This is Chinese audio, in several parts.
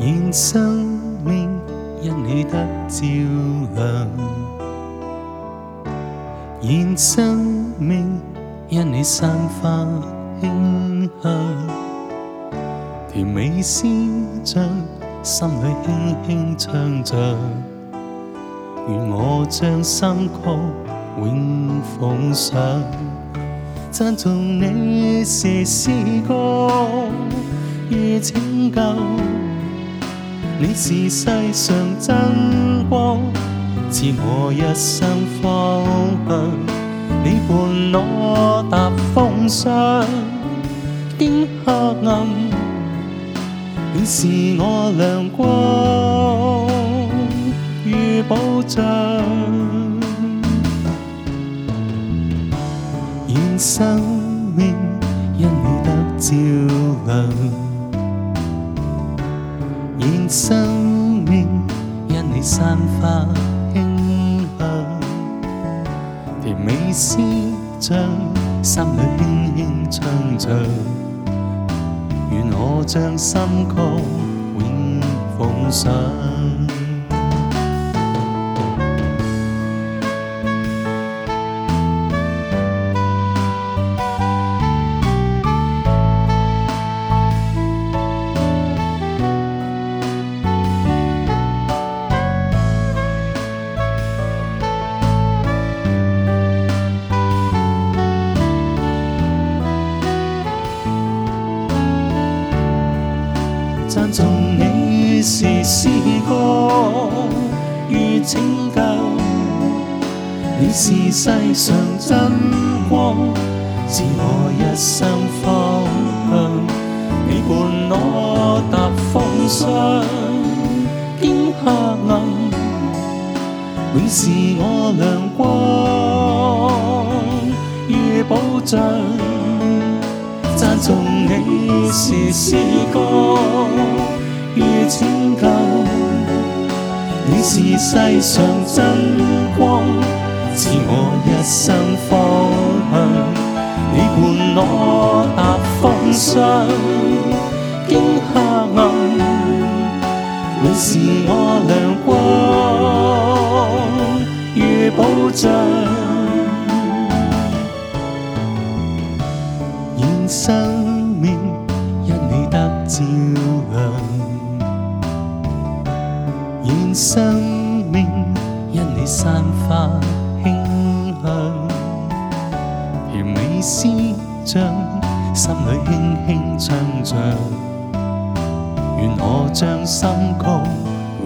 愿生命因你得照亮，愿生命因你散发馨香，甜美丝像心里轻轻唱着，愿我将心曲永奉上，赞颂你是诗歌，如拯救。你是世上真光，赐我一生方向。你伴我踏风霜，经黑暗，你是我亮光与保障。愿生命因你得照亮。生命因你散发馨香，甜美丝像心里轻轻唱着，愿我将心曲永奉上。赞颂你是詩歌如拯救，你是世上真光，是我一生方向。你伴我踏風霜，經黑暗，永是我亮光與保障。纵你是诗歌，如清救，你是世上真光，赐我一生方向。你伴我踏风霜，经黑暗，你是我亮光，如保障。生面一味得照亮，願生命因你散發馨香，甜美詩章心裏輕輕唱着，願我將心曲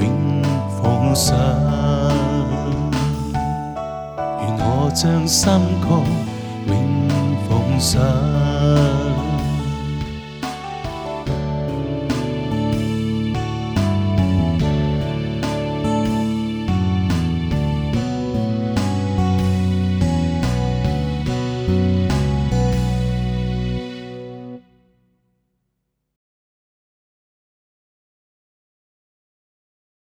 永奉上，願我將心曲永奉上。